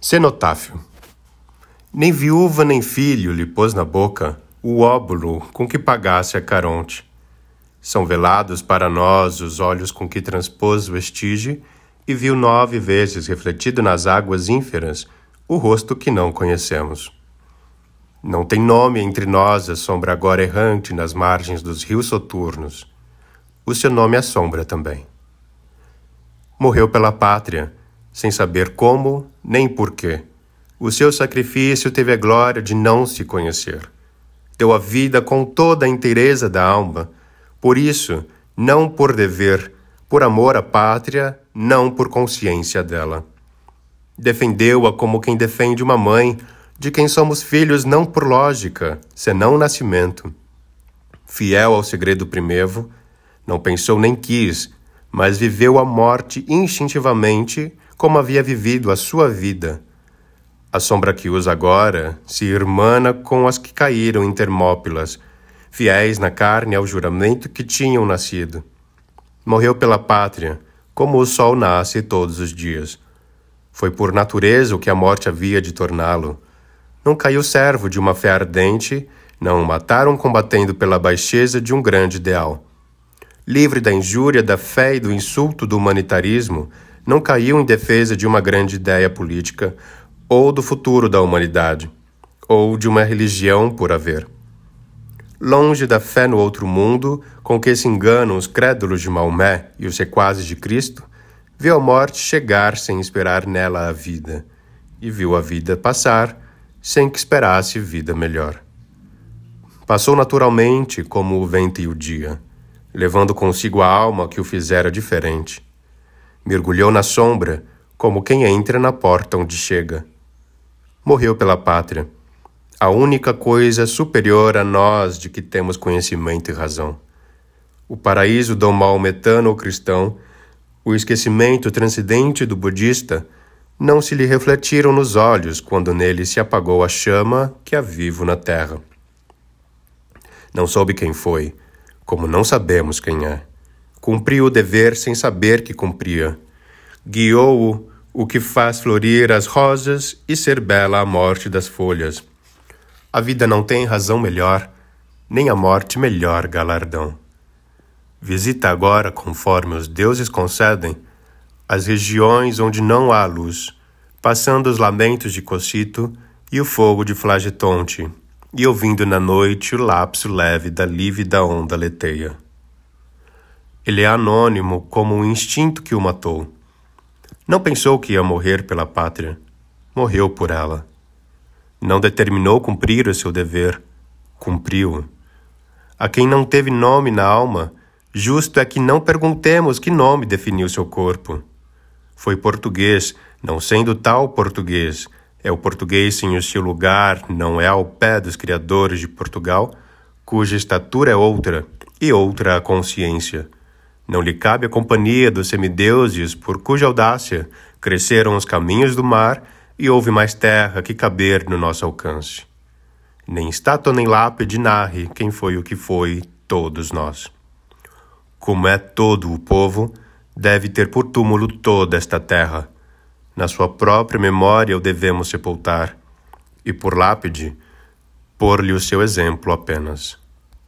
Cenotáfio. Nem viúva nem filho lhe pôs na boca o óbulo com que pagasse a Caronte. São velados para nós os olhos com que transpôs o estige e viu nove vezes refletido nas águas ínferas o rosto que não conhecemos. Não tem nome entre nós a sombra agora errante nas margens dos rios soturnos. O seu nome é sombra também. Morreu pela pátria, sem saber como nem porquê. O seu sacrifício teve a glória de não se conhecer. Deu a vida com toda a inteireza da alma, por isso, não por dever, por amor à pátria, não por consciência dela. Defendeu-a como quem defende uma mãe, de quem somos filhos não por lógica, senão nascimento. Fiel ao segredo primevo, não pensou nem quis, mas viveu a morte instintivamente como havia vivido a sua vida. A sombra que usa agora se irmana com as que caíram em Termópilas, fiéis na carne ao juramento que tinham nascido. Morreu pela pátria, como o sol nasce todos os dias. Foi por natureza o que a morte havia de torná-lo. Não caiu servo de uma fé ardente, não o mataram combatendo pela baixeza de um grande ideal. Livre da injúria, da fé e do insulto do humanitarismo, não caiu em defesa de uma grande ideia política ou do futuro da humanidade, ou de uma religião por haver. Longe da fé no outro mundo, com que se enganam os crédulos de Maomé e os sequazes de Cristo, viu a morte chegar sem esperar nela a vida, e viu a vida passar sem que esperasse vida melhor. Passou naturalmente como o vento e o dia, levando consigo a alma que o fizera diferente mergulhou na sombra, como quem entra na porta onde chega. Morreu pela pátria, a única coisa superior a nós de que temos conhecimento e razão. O paraíso do maometano ou cristão, o esquecimento transcendente do budista, não se lhe refletiram nos olhos quando nele se apagou a chama que há vivo na terra. Não soube quem foi, como não sabemos quem é. Cumpriu o dever sem saber que cumpria. Guiou-o o que faz florir as rosas e ser bela a morte das folhas. A vida não tem razão melhor, nem a morte melhor galardão. Visita agora, conforme os deuses concedem, as regiões onde não há luz, passando os lamentos de Cocito e o fogo de Flagetonte, e ouvindo na noite o lapso leve da lívida onda leteia. Ele é anônimo como o instinto que o matou. Não pensou que ia morrer pela pátria. Morreu por ela. Não determinou cumprir o seu dever. Cumpriu. A quem não teve nome na alma, justo é que não perguntemos que nome definiu seu corpo. Foi português, não sendo tal português. É o português sem o seu lugar, não é ao pé dos criadores de Portugal, cuja estatura é outra, e outra a consciência não lhe cabe a companhia dos semideuses, por cuja audácia cresceram os caminhos do mar e houve mais terra que caber no nosso alcance. Nem estátua nem lápide narre quem foi o que foi todos nós. Como é todo o povo, deve ter por túmulo toda esta terra. Na sua própria memória o devemos sepultar, e por lápide, pôr-lhe o seu exemplo apenas.